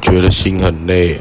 觉得心很累。